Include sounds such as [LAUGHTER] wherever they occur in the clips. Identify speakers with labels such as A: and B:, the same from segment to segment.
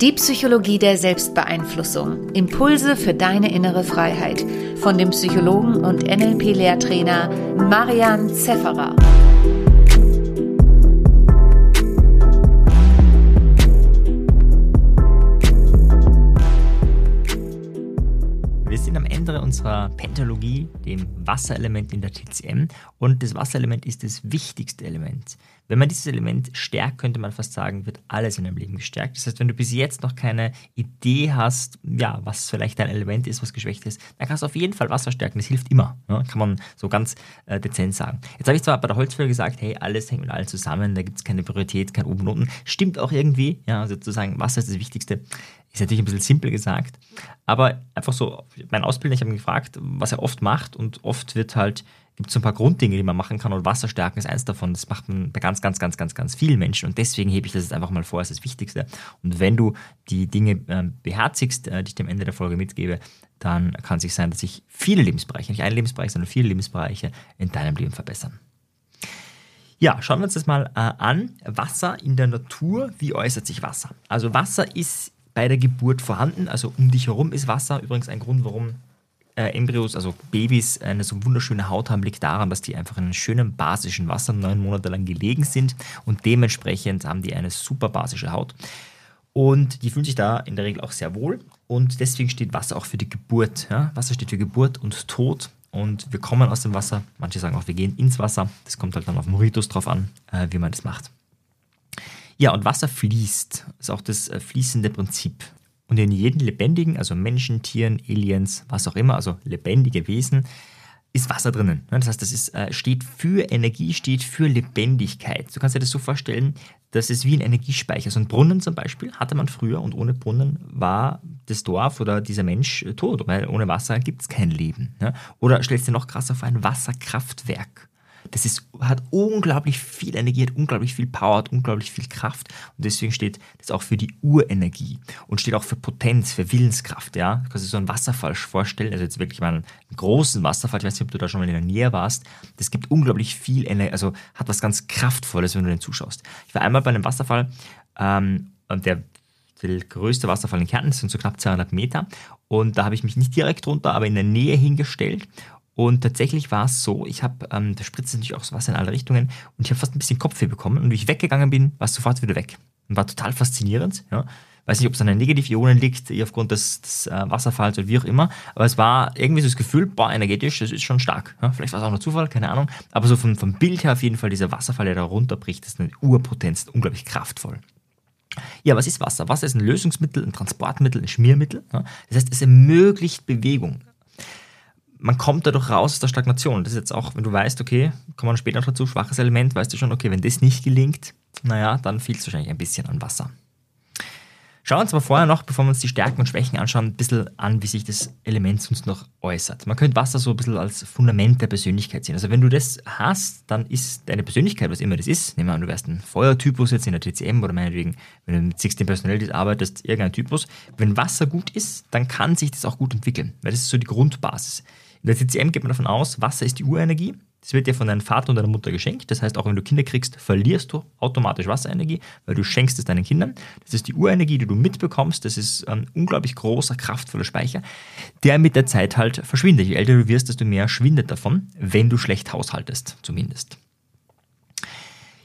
A: Die Psychologie der Selbstbeeinflussung. Impulse für deine innere Freiheit. Von dem Psychologen und NLP-Lehrtrainer Marian Zefferer.
B: Unserer Pentalogie, dem Wasserelement in der TCM. Und das Wasserelement ist das wichtigste Element. Wenn man dieses Element stärkt, könnte man fast sagen, wird alles in deinem Leben gestärkt. Das heißt, wenn du bis jetzt noch keine Idee hast, ja, was vielleicht dein Element ist, was geschwächt ist, dann kannst du auf jeden Fall Wasser stärken. Das hilft immer. Ja, kann man so ganz äh, dezent sagen. Jetzt habe ich zwar bei der Holzfäller gesagt, hey, alles hängt mit allem zusammen, da gibt es keine Priorität, kein oben und unten. Stimmt auch irgendwie. Ja, also zu sagen, Wasser ist das Wichtigste, ist natürlich ein bisschen simpel gesagt. Aber einfach so, mein Ausbilder, ich habe ihn gefragt, was er oft macht und oft wird halt gibt es so ein paar Grunddinge, die man machen kann und Wasserstärken ist eins davon. Das macht man bei ganz, ganz, ganz, ganz, ganz vielen Menschen und deswegen hebe ich das jetzt einfach mal vor als das Wichtigste. Und wenn du die Dinge äh, beherzigst, äh, die ich dir am Ende der Folge mitgebe, dann kann es sich sein, dass sich viele Lebensbereiche, nicht ein Lebensbereich, sondern viele Lebensbereiche in deinem Leben verbessern. Ja, schauen wir uns das mal äh, an. Wasser in der Natur, wie äußert sich Wasser? Also Wasser ist bei der Geburt vorhanden, also um dich herum ist Wasser. Übrigens ein Grund, warum äh, Embryos, also Babys, eine so wunderschöne Haut haben, liegt daran, dass die einfach in einem schönen basischen Wasser neun Monate lang gelegen sind und dementsprechend haben die eine super basische Haut. Und die fühlen sich da in der Regel auch sehr wohl. Und deswegen steht Wasser auch für die Geburt. Ja? Wasser steht für Geburt und Tod. Und wir kommen aus dem Wasser. Manche sagen auch, wir gehen ins Wasser. Das kommt halt dann auf den Ritus drauf an, äh, wie man das macht. Ja, und Wasser fließt. Ist auch das äh, fließende Prinzip. Und in jedem lebendigen, also Menschen, Tieren, Aliens, was auch immer, also lebendige Wesen, ist Wasser drinnen. Das heißt, das ist, äh, steht für Energie, steht für Lebendigkeit. Du kannst dir das so vorstellen, das ist wie ein Energiespeicher. So ein Brunnen zum Beispiel hatte man früher und ohne Brunnen war das Dorf oder dieser Mensch tot, weil ohne Wasser gibt es kein Leben. Oder stellst dir noch krasser vor ein Wasserkraftwerk. Das ist, hat unglaublich viel Energie, hat unglaublich viel Power, hat unglaublich viel Kraft. Und deswegen steht das auch für die Urenergie und steht auch für Potenz, für Willenskraft. Ja? Du kannst dir so einen Wasserfall vorstellen, also jetzt wirklich mal einen großen Wasserfall, ich weiß nicht, ob du da schon mal in der Nähe warst. Das gibt unglaublich viel Energie, also hat was ganz Kraftvolles, wenn du den zuschaust. Ich war einmal bei einem Wasserfall, ähm, der der größte Wasserfall in Kärnten, das sind so knapp 200 Meter. Und da habe ich mich nicht direkt runter, aber in der Nähe hingestellt und tatsächlich war es so, ich habe, ähm, da spritzt natürlich auch so Wasser in alle Richtungen und ich habe fast ein bisschen Kopfweh bekommen und wie ich weggegangen bin, war es sofort wieder weg. Und war total faszinierend. Ja. Weiß nicht, ob es an den Negativionen liegt, aufgrund des, des äh, Wasserfalls oder wie auch immer, aber es war irgendwie so das Gefühl, boah, energetisch, das ist schon stark. Ja. Vielleicht war es auch nur Zufall, keine Ahnung, aber so vom, vom Bild her auf jeden Fall dieser Wasserfall, der da runterbricht, das ist eine Urpotenz, unglaublich kraftvoll. Ja, was ist Wasser? Wasser ist ein Lösungsmittel, ein Transportmittel, ein Schmiermittel. Ja. Das heißt, es ermöglicht Bewegung man kommt dadurch raus aus der Stagnation. Das ist jetzt auch, wenn du weißt, okay, kommen wir später noch dazu, schwaches Element, weißt du schon, okay, wenn das nicht gelingt, naja, dann fehlt es wahrscheinlich ein bisschen an Wasser. Schauen wir uns aber vorher noch, bevor wir uns die Stärken und Schwächen anschauen, ein bisschen an, wie sich das Element sonst noch äußert. Man könnte Wasser so ein bisschen als Fundament der Persönlichkeit sehen. Also wenn du das hast, dann ist deine Persönlichkeit, was immer das ist, nehmen wir an, du wärst ein Feuertypus jetzt in der TCM oder meinetwegen, wenn du mit 16 Personalities arbeitest, irgendein Typus. Wenn Wasser gut ist, dann kann sich das auch gut entwickeln, weil das ist so die Grundbasis. In der TCM geht man davon aus, Wasser ist die Urenergie. Das wird dir von deinem Vater und deiner Mutter geschenkt. Das heißt, auch wenn du Kinder kriegst, verlierst du automatisch Wasserenergie, weil du schenkst es deinen Kindern. Das ist die Urenergie, die du mitbekommst. Das ist ein unglaublich großer, kraftvoller Speicher, der mit der Zeit halt verschwindet. Je älter du wirst, desto mehr schwindet davon, wenn du schlecht haushaltest, zumindest.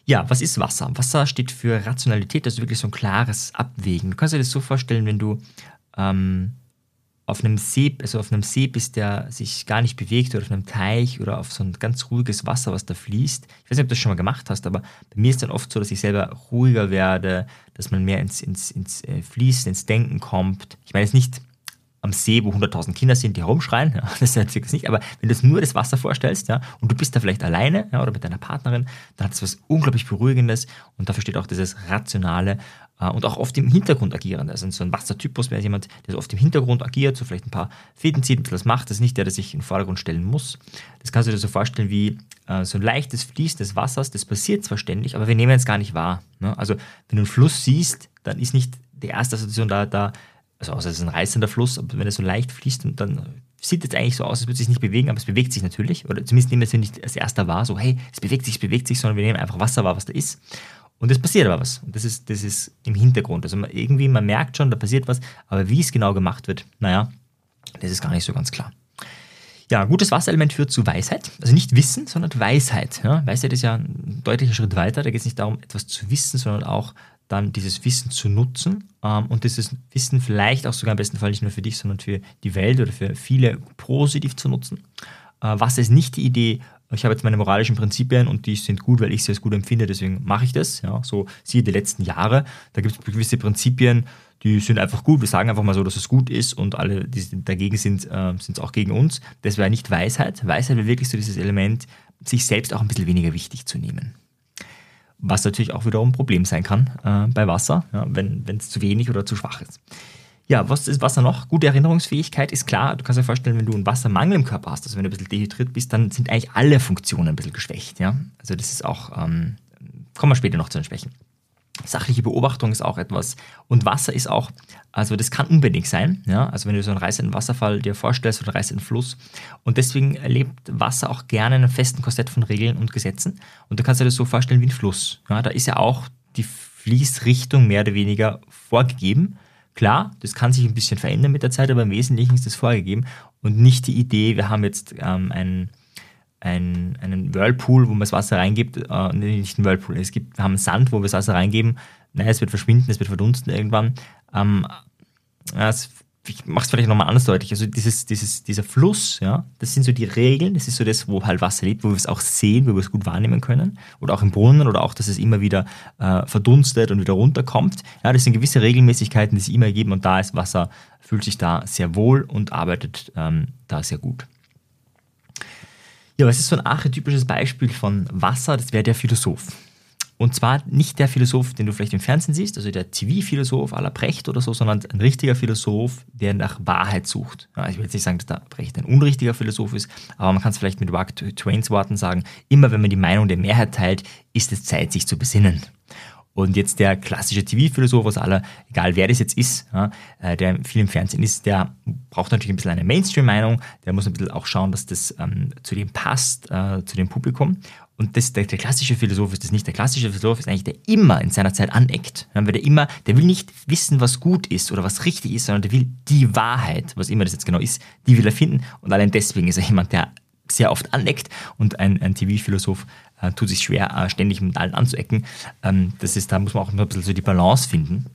B: Ja, was ist Wasser? Wasser steht für Rationalität, also wirklich so ein klares Abwägen. Du kannst dir das so vorstellen, wenn du ähm, auf einem See, also auf einem See bist, der sich gar nicht bewegt oder auf einem Teich oder auf so ein ganz ruhiges Wasser, was da fließt. Ich weiß nicht, ob du das schon mal gemacht hast, aber bei mir ist dann oft so, dass ich selber ruhiger werde, dass man mehr ins, ins, ins äh, Fließen, ins Denken kommt. Ich meine jetzt nicht am See, wo 100.000 Kinder sind, die herumschreien, ja, [LAUGHS] das ist natürlich nicht, aber wenn du es nur das Wasser vorstellst, ja, und du bist da vielleicht alleine, ja, oder mit deiner Partnerin, dann hat es was unglaublich Beruhigendes und dafür steht auch dieses Rationale äh, und auch oft im Hintergrund agierende. Also so ein Wassertypus wäre jemand, der so oft im Hintergrund agiert, so vielleicht ein paar Fäden zieht, ein bisschen was macht, das ist nicht der, der sich in den Vordergrund stellen muss. Das kannst du dir so vorstellen wie äh, so ein leichtes Fließen des Wassers, das passiert zwar ständig, aber wir nehmen es gar nicht wahr. Ne? Also wenn du einen Fluss siehst, dann ist nicht die erste Assoziation da, da also außer es ist ein reißender Fluss, aber wenn er so leicht fließt, dann sieht es eigentlich so aus, es sich nicht bewegen, aber es bewegt sich natürlich. Oder zumindest nehmen wir es nicht als erster wahr, so hey, es bewegt sich, es bewegt sich, sondern wir nehmen einfach Wasser wahr, was da ist. Und es passiert aber was. Und das ist, das ist im Hintergrund. Also man, irgendwie, man merkt schon, da passiert was, aber wie es genau gemacht wird, naja, das ist gar nicht so ganz klar. Ja, gutes Wasserelement führt zu Weisheit. Also nicht Wissen, sondern Weisheit. Ja, Weisheit ist ja ein deutlicher Schritt weiter. Da geht es nicht darum, etwas zu wissen, sondern auch dann dieses Wissen zu nutzen ähm, und dieses Wissen vielleicht auch sogar im besten Fall nicht nur für dich, sondern für die Welt oder für viele positiv zu nutzen. Äh, was ist nicht die Idee, ich habe jetzt meine moralischen Prinzipien und die sind gut, weil ich sie als gut empfinde, deswegen mache ich das. Ja, so siehe die letzten Jahre, da gibt es gewisse Prinzipien, die sind einfach gut. Wir sagen einfach mal so, dass es gut ist und alle, die dagegen sind, äh, sind auch gegen uns. Das wäre nicht Weisheit. Weisheit wäre wirklich so dieses Element, sich selbst auch ein bisschen weniger wichtig zu nehmen. Was natürlich auch wiederum ein Problem sein kann äh, bei Wasser, ja, wenn es zu wenig oder zu schwach ist. Ja, was ist Wasser noch? Gute Erinnerungsfähigkeit ist klar. Du kannst dir vorstellen, wenn du einen Wassermangel im Körper hast, also wenn du ein bisschen dehydriert bist, dann sind eigentlich alle Funktionen ein bisschen geschwächt. Ja? Also das ist auch, ähm, kommen wir später noch zu den Schwächen. Sachliche Beobachtung ist auch etwas. Und Wasser ist auch, also das kann unbedingt sein. Ja? Also wenn du so einen reißenden Wasserfall dir vorstellst oder einen reißenden Fluss. Und deswegen lebt Wasser auch gerne in einem festen Korsett von Regeln und Gesetzen. Und du kannst dir das so vorstellen wie ein Fluss. Ja? Da ist ja auch die Fließrichtung mehr oder weniger vorgegeben. Klar, das kann sich ein bisschen verändern mit der Zeit, aber im Wesentlichen ist das vorgegeben und nicht die Idee, wir haben jetzt ähm, einen, einen, einen Whirlpool, wo man das Wasser reingibt, äh, nicht ein Whirlpool, es gibt, wir haben Sand, wo wir das Wasser reingeben, naja, es wird verschwinden, es wird verdunsten irgendwann. Ähm, es ich mache es vielleicht nochmal anders deutlich. Also dieses, dieses, dieser Fluss, ja, das sind so die Regeln, das ist so das, wo halt Wasser lebt, wo wir es auch sehen, wo wir es gut wahrnehmen können. Oder auch im Brunnen oder auch, dass es immer wieder äh, verdunstet und wieder runterkommt. Ja, das sind gewisse Regelmäßigkeiten, die es immer geben und da ist Wasser, fühlt sich da sehr wohl und arbeitet ähm, da sehr gut. Ja, was ist so ein archetypisches Beispiel von Wasser? Das wäre der Philosoph. Und zwar nicht der Philosoph, den du vielleicht im Fernsehen siehst, also der TV-Philosoph aller Brecht oder so, sondern ein richtiger Philosoph, der nach Wahrheit sucht. Ja, ich will jetzt nicht sagen, dass der Brecht ein unrichtiger Philosoph ist, aber man kann es vielleicht mit Mark Twains Worten sagen, immer wenn man die Meinung der Mehrheit teilt, ist es Zeit, sich zu besinnen. Und jetzt der klassische TV-Philosoph aus aller, egal wer das jetzt ist, ja, äh, der viel im Fernsehen ist, der braucht natürlich ein bisschen eine Mainstream-Meinung, der muss ein bisschen auch schauen, dass das ähm, zu dem passt, äh, zu dem Publikum. Und das, der, der, klassische Philosoph ist das nicht. Der klassische Philosoph ist eigentlich der immer in seiner Zeit aneckt. Ja, der immer, der will nicht wissen, was gut ist oder was richtig ist, sondern der will die Wahrheit, was immer das jetzt genau ist, die will er finden. Und allein deswegen ist er jemand, der sehr oft aneckt und ein, ein TV-Philosoph äh, tut sich schwer, äh, ständig mit allen anzuecken. Ähm, das ist, da muss man auch ein bisschen so die Balance finden.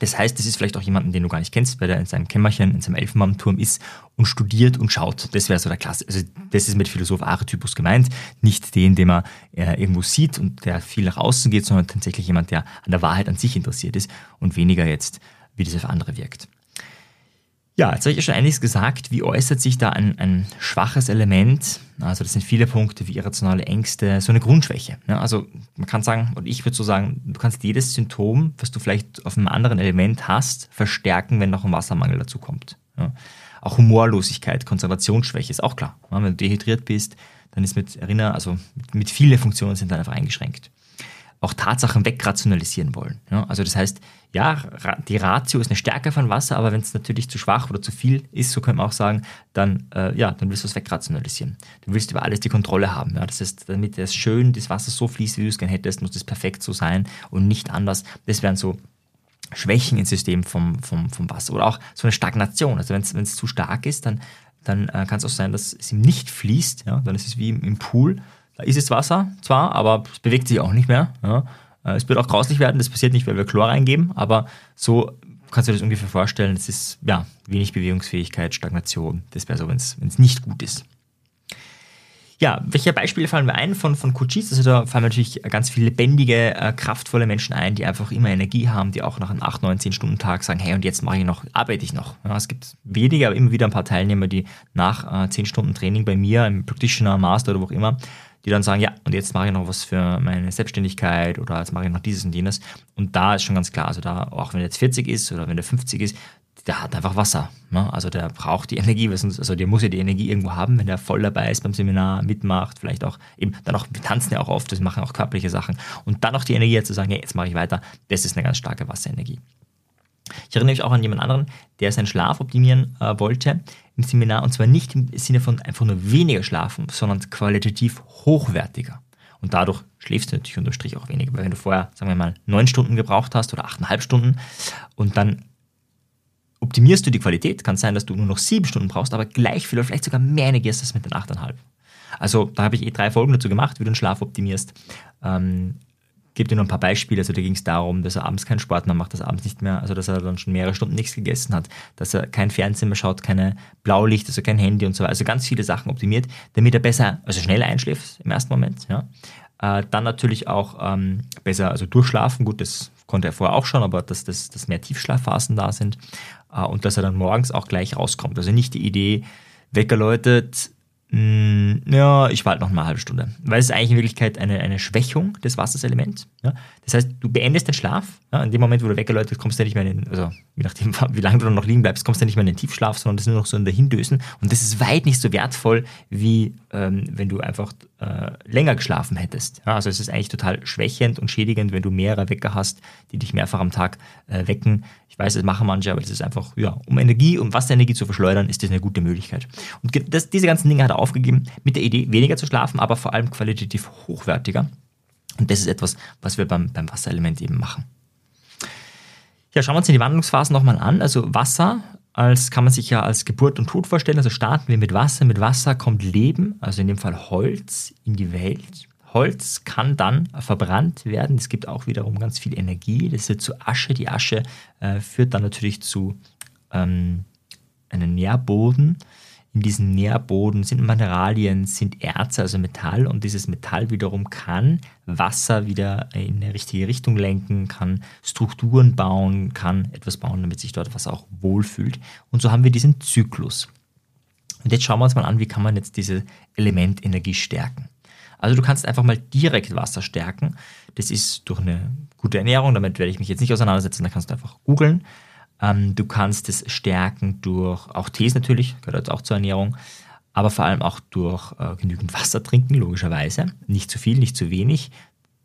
B: Das heißt, das ist vielleicht auch jemanden, den du gar nicht kennst, weil der in seinem Kämmerchen, in seinem Elfenbaumturm ist und studiert und schaut. Das wäre so der Klasse. Also das ist mit Philosoph Archetypus gemeint. Nicht den, den man äh, irgendwo sieht und der viel nach außen geht, sondern tatsächlich jemand, der an der Wahrheit an sich interessiert ist und weniger jetzt, wie das auf andere wirkt. Ja, jetzt habe ich ja schon einiges gesagt. Wie äußert sich da ein, ein schwaches Element? Also das sind viele Punkte wie irrationale Ängste, so eine Grundschwäche. Ja, also man kann sagen, und ich würde so sagen, du kannst jedes Symptom, was du vielleicht auf einem anderen Element hast, verstärken, wenn noch ein Wassermangel dazu kommt. Ja. Auch Humorlosigkeit, Konzentrationsschwäche ist auch klar. Ja, wenn du dehydriert bist, dann ist mit Erinner, also mit, mit viele Funktionen sind dann einfach eingeschränkt auch Tatsachen wegrationalisieren wollen. Ja, also das heißt, ja, die Ratio ist eine Stärke von Wasser, aber wenn es natürlich zu schwach oder zu viel ist, so könnte man auch sagen, dann, äh, ja, dann willst du es wegrationalisieren. Du willst über alles die Kontrolle haben. Ja? Das heißt, damit das schön, das Wasser so fließt, wie du es gerne hättest, muss das perfekt so sein und nicht anders. Das wären so Schwächen im System vom, vom, vom Wasser. Oder auch so eine Stagnation. Also wenn es zu stark ist, dann, dann äh, kann es auch sein, dass es ihm nicht fließt. Ja? Dann ist es wie im, im Pool da ist es Wasser zwar, aber es bewegt sich auch nicht mehr. Ja. Äh, es wird auch grauslich werden, das passiert nicht, weil wir Chlor reingeben, aber so kannst du dir das ungefähr vorstellen. Es ist ja wenig Bewegungsfähigkeit, Stagnation. Das wäre so, wenn es nicht gut ist. Ja, welche Beispiele fallen mir ein von, von Coaches? Also da fallen natürlich ganz viele lebendige, äh, kraftvolle Menschen ein, die einfach immer Energie haben, die auch nach einem 8, 9, 10 Stunden Tag sagen, hey, und jetzt mache ich noch, arbeite ich noch. Ja, es gibt wenige, aber immer wieder ein paar Teilnehmer, die nach äh, 10 Stunden Training bei mir, im Practitioner, Master oder wo auch immer, die dann sagen, ja, und jetzt mache ich noch was für meine Selbstständigkeit oder jetzt mache ich noch dieses und jenes. Und da ist schon ganz klar, also da, auch wenn er jetzt 40 ist oder wenn er 50 ist, der hat einfach Wasser. Ne? Also der braucht die Energie, also der muss ja die Energie irgendwo haben, wenn der voll dabei ist beim Seminar, mitmacht, vielleicht auch eben, dann auch, wir tanzen ja auch oft, das machen auch körperliche Sachen. Und dann noch die Energie zu sagen, ja, jetzt mache ich weiter, das ist eine ganz starke Wasserenergie. Ich erinnere mich auch an jemand anderen, der seinen Schlaf optimieren äh, wollte im Seminar und zwar nicht im Sinne von einfach nur weniger schlafen, sondern qualitativ hochwertiger. Und dadurch schläfst du natürlich unterm Strich auch weniger. Weil wenn du vorher, sagen wir mal, neun Stunden gebraucht hast oder achteinhalb Stunden und dann optimierst du die Qualität, kann sein, dass du nur noch sieben Stunden brauchst, aber gleich viel oder vielleicht sogar mehr Energie hast als mit den achteinhalb. Also da habe ich eh drei Folgen dazu gemacht, wie du den Schlaf optimierst. Ähm, gebe dir noch ein paar Beispiele. Also da ging es darum, dass er abends keinen Sport mehr macht, dass er abends nicht mehr, also dass er dann schon mehrere Stunden nichts gegessen hat, dass er kein Fernsehen mehr schaut, keine Blaulicht, also kein Handy und so weiter. Also ganz viele Sachen optimiert, damit er besser, also schneller einschläft im ersten Moment. Ja. Äh, dann natürlich auch ähm, besser, also durchschlafen. Gut, das konnte er vorher auch schon, aber dass, dass, dass mehr Tiefschlafphasen da sind äh, und dass er dann morgens auch gleich rauskommt. Also nicht die Idee, Wecker läutet, ja, ich warte noch eine halbe Stunde. Weil es ist eigentlich in Wirklichkeit eine, eine Schwächung des Wasserselements. Ja? Das heißt, du beendest den Schlaf. Ja? In dem Moment, wo du weggeläutet, kommst du nicht mehr in den, also je nachdem, [LAUGHS] wie lange du noch liegen bleibst, kommst du nicht mehr in den Tiefschlaf, sondern das ist nur noch so ein Dahindösen. Und das ist weit nicht so wertvoll, wie ähm, wenn du einfach äh, länger geschlafen hättest. Ja? Also es ist eigentlich total schwächend und schädigend, wenn du mehrere Wecker hast, die dich mehrfach am Tag äh, wecken. Ich weiß, das machen manche, aber das ist einfach, ja, um Energie, um Wasserenergie zu verschleudern, ist das eine gute Möglichkeit. Und das, diese ganzen Dinge hat er aufgegeben, mit der Idee, weniger zu schlafen, aber vor allem qualitativ hochwertiger. Und das ist etwas, was wir beim, beim Wasserelement eben machen. Ja, schauen wir uns die Wandlungsphasen nochmal an. Also Wasser als kann man sich ja als Geburt und Tod vorstellen. Also starten wir mit Wasser. Mit Wasser kommt Leben, also in dem Fall Holz, in die Welt. Holz kann dann verbrannt werden. Es gibt auch wiederum ganz viel Energie. Das wird zu Asche. Die Asche äh, führt dann natürlich zu ähm, einem Nährboden. In diesem Nährboden sind Mineralien, sind Erze, also Metall. Und dieses Metall wiederum kann Wasser wieder in eine richtige Richtung lenken, kann Strukturen bauen, kann etwas bauen, damit sich dort was auch wohlfühlt. Und so haben wir diesen Zyklus. Und jetzt schauen wir uns mal an, wie kann man jetzt diese Elementenergie stärken. Also du kannst einfach mal direkt Wasser stärken. Das ist durch eine gute Ernährung, damit werde ich mich jetzt nicht auseinandersetzen, da kannst du einfach googeln. Ähm, du kannst es stärken durch auch Tees natürlich, gehört auch zur Ernährung, aber vor allem auch durch äh, genügend Wasser trinken, logischerweise. Nicht zu viel, nicht zu wenig.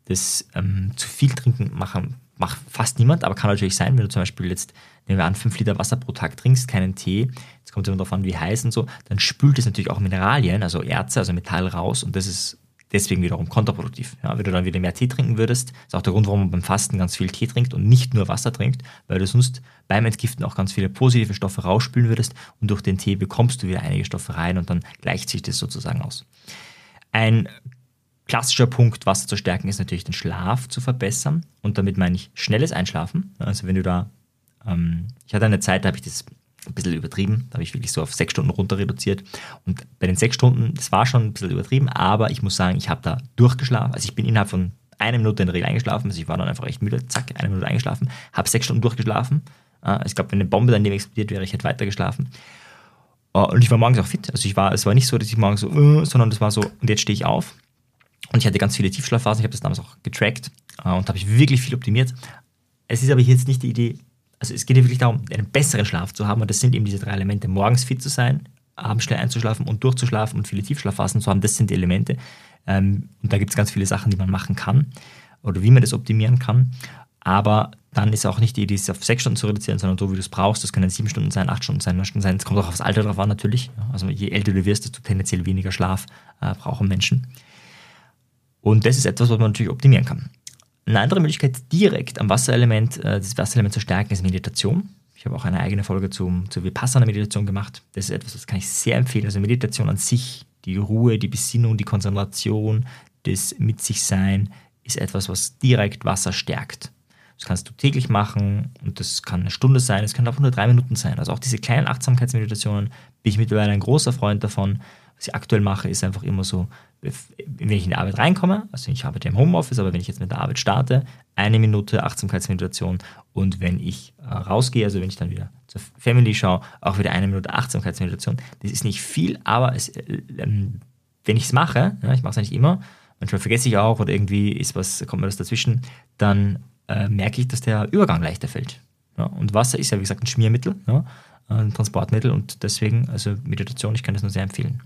B: Das ähm, zu viel trinken machen, macht fast niemand, aber kann natürlich sein, wenn du zum Beispiel jetzt, nehmen wir an, 5 Liter Wasser pro Tag trinkst, keinen Tee, jetzt kommt es immer darauf an, wie heiß und so, dann spült es natürlich auch Mineralien, also Erze, also Metall raus und das ist deswegen wiederum kontraproduktiv. Ja, wenn du dann wieder mehr Tee trinken würdest, ist auch der Grund, warum man beim Fasten ganz viel Tee trinkt und nicht nur Wasser trinkt, weil du sonst beim Entgiften auch ganz viele positive Stoffe rausspülen würdest und durch den Tee bekommst du wieder einige Stoffe rein und dann gleicht sich das sozusagen aus. Ein klassischer Punkt, Wasser zu stärken, ist natürlich den Schlaf zu verbessern und damit meine ich schnelles Einschlafen. Also wenn du da, ähm, ich hatte eine Zeit, da habe ich das ein bisschen übertrieben. Da habe ich wirklich so auf sechs Stunden runter reduziert. Und bei den sechs Stunden, das war schon ein bisschen übertrieben, aber ich muss sagen, ich habe da durchgeschlafen. Also ich bin innerhalb von einer Minute in der Regel eingeschlafen. Also ich war dann einfach echt müde, zack, eine Minute eingeschlafen, habe sechs Stunden durchgeschlafen. Ich glaube, wenn eine Bombe daneben explodiert wäre, ich hätte weiter geschlafen. Und ich war morgens auch fit. Also ich war, es war nicht so, dass ich morgens so, uh, sondern das war so, und jetzt stehe ich auf. Und ich hatte ganz viele Tiefschlafphasen. Ich habe das damals auch getrackt äh, und habe ich wirklich viel optimiert. Es ist aber jetzt nicht die Idee, also es geht ja wirklich darum, einen besseren Schlaf zu haben und das sind eben diese drei Elemente. Morgens fit zu sein, abends schnell einzuschlafen und durchzuschlafen und viele Tiefschlafphasen zu haben, das sind die Elemente. Ähm, und da gibt es ganz viele Sachen, die man machen kann oder wie man das optimieren kann. Aber dann ist auch nicht die Idee, es auf sechs Stunden zu reduzieren, sondern so, wie du es brauchst. Das können sieben Stunden sein, acht Stunden sein, neun Stunden sein. Es kommt auch aufs Alter drauf an, natürlich. Also je älter du wirst, desto tendenziell weniger Schlaf äh, brauchen Menschen. Und das ist etwas, was man natürlich optimieren kann. Eine andere Möglichkeit, direkt am Wasserelement, äh, das Wasserelement zu stärken, ist Meditation. Ich habe auch eine eigene Folge zum, zur Vipassana-Meditation gemacht. Das ist etwas, das kann ich sehr empfehlen. Also Meditation an sich, die Ruhe, die Besinnung, die Konzentration, das Mit sich Sein, ist etwas, was direkt Wasser stärkt. Das kannst du täglich machen und das kann eine Stunde sein, es kann auch nur drei Minuten sein. Also auch diese kleinen Achtsamkeitsmeditationen bin ich mittlerweile ein großer Freund davon. Was ich aktuell mache, ist einfach immer so wenn ich in die Arbeit reinkomme, also ich arbeite im Homeoffice, aber wenn ich jetzt mit der Arbeit starte, eine Minute Achtsamkeitsmeditation und wenn ich äh, rausgehe, also wenn ich dann wieder zur Family schaue, auch wieder eine Minute Achtsamkeitsmeditation. Das ist nicht viel, aber es, äh, ähm, wenn ich es mache, ja, ich mache es nicht immer, manchmal vergesse ich auch oder irgendwie ist was, kommt mir das dazwischen, dann äh, merke ich, dass der Übergang leichter fällt. Ja, und Wasser ist ja, wie gesagt, ein Schmiermittel, ja, ein Transportmittel und deswegen, also Meditation, ich kann das nur sehr empfehlen.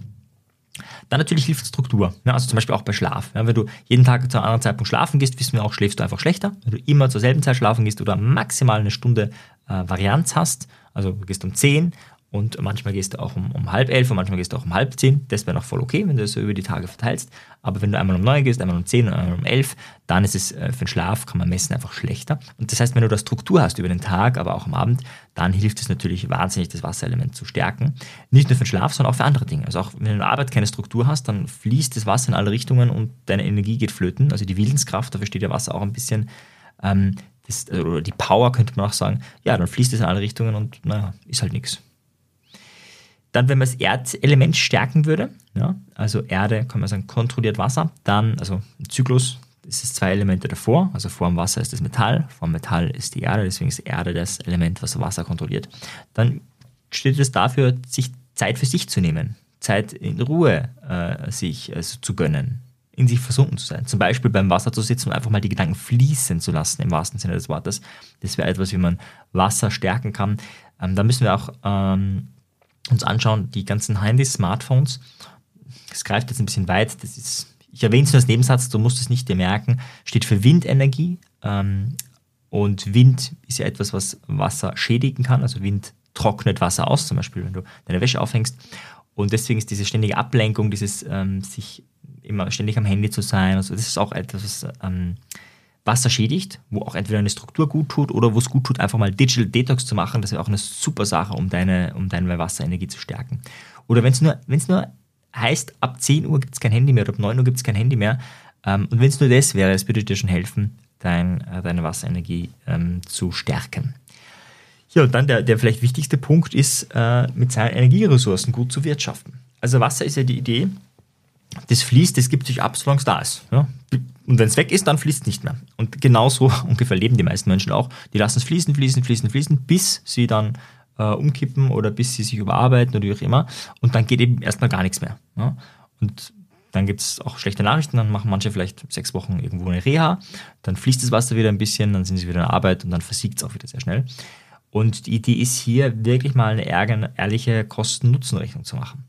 B: Dann natürlich hilft Struktur. Ja, also zum Beispiel auch bei Schlaf. Ja, wenn du jeden Tag zu einem anderen Zeitpunkt schlafen gehst, wissen wir auch, schläfst du einfach schlechter. Wenn du immer zur selben Zeit schlafen gehst oder maximal eine Stunde äh, Varianz hast, also du gehst um 10 und manchmal gehst du auch um, um halb elf und manchmal gehst du auch um halb zehn. Das wäre noch voll okay, wenn du das so über die Tage verteilst. Aber wenn du einmal um neun gehst, einmal um zehn und einmal um elf, dann ist es äh, für den Schlaf, kann man messen, einfach schlechter. Und das heißt, wenn du da Struktur hast über den Tag, aber auch am Abend, dann hilft es natürlich wahnsinnig, das Wasserelement zu stärken. Nicht nur für den Schlaf, sondern auch für andere Dinge. Also auch wenn du in der Arbeit keine Struktur hast, dann fließt das Wasser in alle Richtungen und deine Energie geht flöten. Also die Willenskraft, dafür steht ja Wasser auch ein bisschen. Ähm, das, oder die Power könnte man auch sagen, ja, dann fließt es in alle Richtungen und naja, ist halt nichts. Dann, wenn man das Erdelement stärken würde, ja, also Erde, kann man sagen, kontrolliert Wasser, dann, also ein Zyklus, ist zwei Elemente davor, also vor dem Wasser ist das Metall, vor dem Metall ist die Erde, deswegen ist Erde das Element, was Wasser kontrolliert. Dann steht es dafür, sich Zeit für sich zu nehmen, Zeit in Ruhe äh, sich also zu gönnen, in sich versunken zu sein. Zum Beispiel beim Wasser zu sitzen und einfach mal die Gedanken fließen zu lassen, im wahrsten Sinne des Wortes. Das wäre etwas, wie man Wasser stärken kann. Ähm, da müssen wir auch ähm, uns anschauen, die ganzen Handys, Smartphones, das greift jetzt ein bisschen weit, das ist, ich erwähne es nur als Nebensatz, du musst es nicht dir merken, steht für Windenergie ähm, und Wind ist ja etwas, was Wasser schädigen kann, also Wind trocknet Wasser aus, zum Beispiel, wenn du deine Wäsche aufhängst. Und deswegen ist diese ständige Ablenkung, dieses ähm, sich immer ständig am Handy zu sein, also das ist auch etwas, was ähm, Wasser schädigt, wo auch entweder eine Struktur gut tut oder wo es gut tut, einfach mal Digital Detox zu machen. Das wäre auch eine super Sache, um deine, um deine Wasserenergie zu stärken. Oder wenn es nur, wenn's nur heißt, ab 10 Uhr gibt es kein Handy mehr oder ab 9 Uhr gibt es kein Handy mehr. Ähm, und wenn es nur das wäre, das würde dir schon helfen, dein, äh, deine Wasserenergie ähm, zu stärken. Ja, und dann der, der vielleicht wichtigste Punkt ist, äh, mit seinen Energieressourcen gut zu wirtschaften. Also Wasser ist ja die Idee, das fließt, das gibt sich ab, solange es da ist. Ja? Und wenn es weg ist, dann fließt es nicht mehr. Und genauso [LAUGHS] ungefähr leben die meisten Menschen auch. Die lassen es fließen, fließen, fließen, fließen, bis sie dann äh, umkippen oder bis sie sich überarbeiten oder wie auch immer. Und dann geht eben erstmal gar nichts mehr. Ja? Und dann gibt es auch schlechte Nachrichten, dann machen manche vielleicht sechs Wochen irgendwo eine Reha, dann fließt das Wasser wieder ein bisschen, dann sind sie wieder in Arbeit und dann versiegt es auch wieder sehr schnell. Und die Idee ist hier wirklich mal eine ehrliche Kosten-Nutzen-Rechnung zu machen.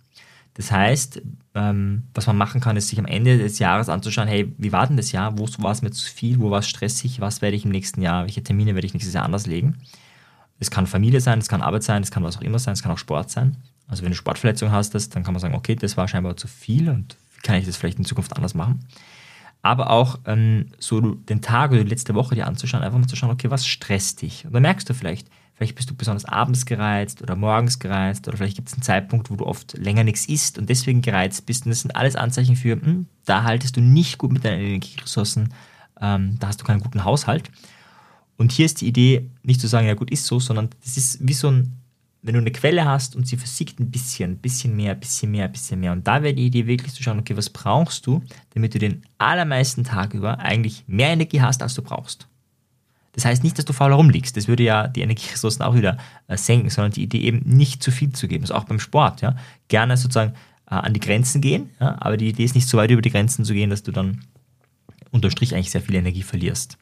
B: Das heißt, ähm, was man machen kann, ist sich am Ende des Jahres anzuschauen, hey, wie war denn das Jahr? Wo war es mir zu viel? Wo war es stressig? Was werde ich im nächsten Jahr? Welche Termine werde ich nächstes Jahr anders legen? Es kann Familie sein, es kann Arbeit sein, es kann was auch immer sein, es kann auch Sport sein. Also wenn du Sportverletzung hast, das, dann kann man sagen, okay, das war scheinbar zu viel und kann ich das vielleicht in Zukunft anders machen? Aber auch ähm, so den Tag oder die letzte Woche dir anzuschauen, einfach mal zu schauen, okay, was stresst dich? Und dann merkst du vielleicht, Vielleicht bist du besonders abends gereizt oder morgens gereizt oder vielleicht gibt es einen Zeitpunkt, wo du oft länger nichts isst und deswegen gereizt bist. Und das sind alles Anzeichen für, hm, da haltest du nicht gut mit deinen Energieressourcen, ähm, da hast du keinen guten Haushalt. Und hier ist die Idee, nicht zu sagen, ja gut, ist so, sondern das ist wie so ein, wenn du eine Quelle hast und sie versiegt ein bisschen, ein bisschen mehr, ein bisschen mehr, ein bisschen mehr. Und da wäre die Idee wirklich zu schauen, okay, was brauchst du, damit du den allermeisten Tag über eigentlich mehr Energie hast, als du brauchst. Das heißt nicht, dass du faul herumliegst. Das würde ja die Energieressourcen auch wieder äh, senken, sondern die Idee eben nicht zu viel zu geben. Das ist auch beim Sport. Ja? Gerne sozusagen äh, an die Grenzen gehen, ja? aber die Idee ist nicht so weit über die Grenzen zu gehen, dass du dann unterm Strich eigentlich sehr viel Energie verlierst.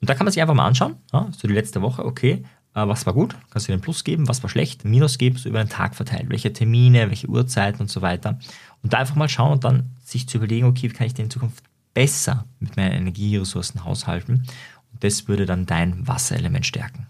B: Und da kann man sich einfach mal anschauen, ja? so die letzte Woche, okay, äh, was war gut, kannst du den Plus geben, was war schlecht, Minus geben, so über den Tag verteilt, welche Termine, welche Uhrzeiten und so weiter. Und da einfach mal schauen und dann sich zu überlegen, okay, wie kann ich denn in Zukunft besser mit meinen Energieressourcen haushalten das würde dann dein Wasserelement stärken.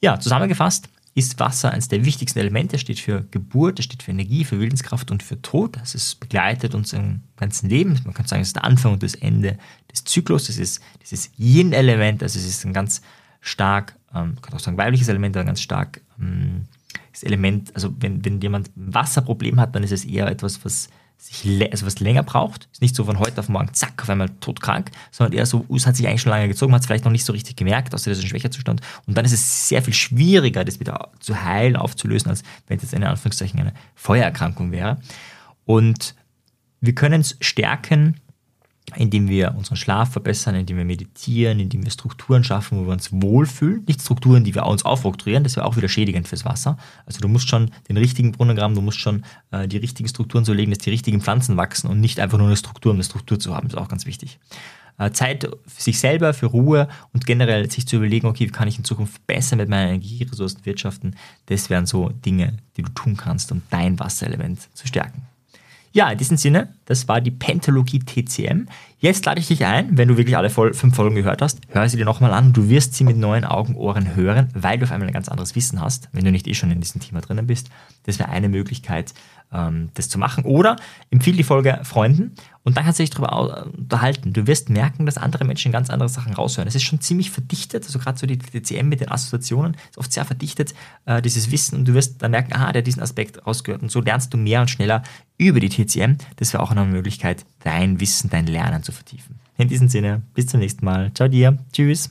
B: Ja, zusammengefasst ist Wasser eines der wichtigsten Elemente. Es steht für Geburt, es steht für Energie, für Willenskraft und für Tod. Also es begleitet uns im ganzen Leben. Man kann sagen, es ist der Anfang und das Ende des Zyklus. Es ist dieses Yin-Element, also es ist ein ganz stark, ähm, man kann auch sagen weibliches Element, ein ganz stark ähm, das Element, also wenn, wenn jemand ein Wasserproblem hat, dann ist es eher etwas, was sich also was länger braucht. Ist nicht so von heute auf morgen, zack, auf einmal todkrank, sondern eher so, es hat sich eigentlich schon lange gezogen, hat es vielleicht noch nicht so richtig gemerkt, außer das ist ein schwächer. Und dann ist es sehr viel schwieriger, das wieder zu heilen, aufzulösen, als wenn es jetzt eine Anführungszeichen eine Feuererkrankung wäre. Und wir können es stärken, indem wir unseren Schlaf verbessern, indem wir meditieren, indem wir Strukturen schaffen, wo wir uns wohlfühlen. Nicht Strukturen, die wir uns aufoktroyieren, das wäre auch wieder schädigend fürs Wasser. Also du musst schon den richtigen Brunnengraben, du musst schon äh, die richtigen Strukturen so legen, dass die richtigen Pflanzen wachsen und nicht einfach nur eine Struktur, um eine Struktur zu haben. Das ist auch ganz wichtig. Äh, Zeit für sich selber, für Ruhe und generell sich zu überlegen, okay, wie kann ich in Zukunft besser mit meinen Energieressourcen wirtschaften, das wären so Dinge, die du tun kannst, um dein Wasserelement zu stärken. Ja, in diesem Sinne, das war die Pentalogie TCM. Jetzt lade ich dich ein, wenn du wirklich alle fünf Folgen gehört hast, hör sie dir nochmal an. Du wirst sie mit neuen Augen, Ohren hören, weil du auf einmal ein ganz anderes Wissen hast, wenn du nicht eh schon in diesem Thema drinnen bist. Das wäre eine Möglichkeit, ähm, das zu machen. Oder empfehle die Folge Freunden und dann kannst du dich darüber unterhalten. Du wirst merken, dass andere Menschen ganz andere Sachen raushören. Es ist schon ziemlich verdichtet, also gerade so die TCM mit den Assoziationen ist oft sehr verdichtet, äh, dieses Wissen und du wirst dann merken, ah, der hat diesen Aspekt rausgehört und so lernst du mehr und schneller über die TCM. Das wäre auch eine Möglichkeit, dein Wissen, dein Lernen zu vertiefen. In diesem Sinne, bis zum nächsten Mal. Ciao dir. Tschüss.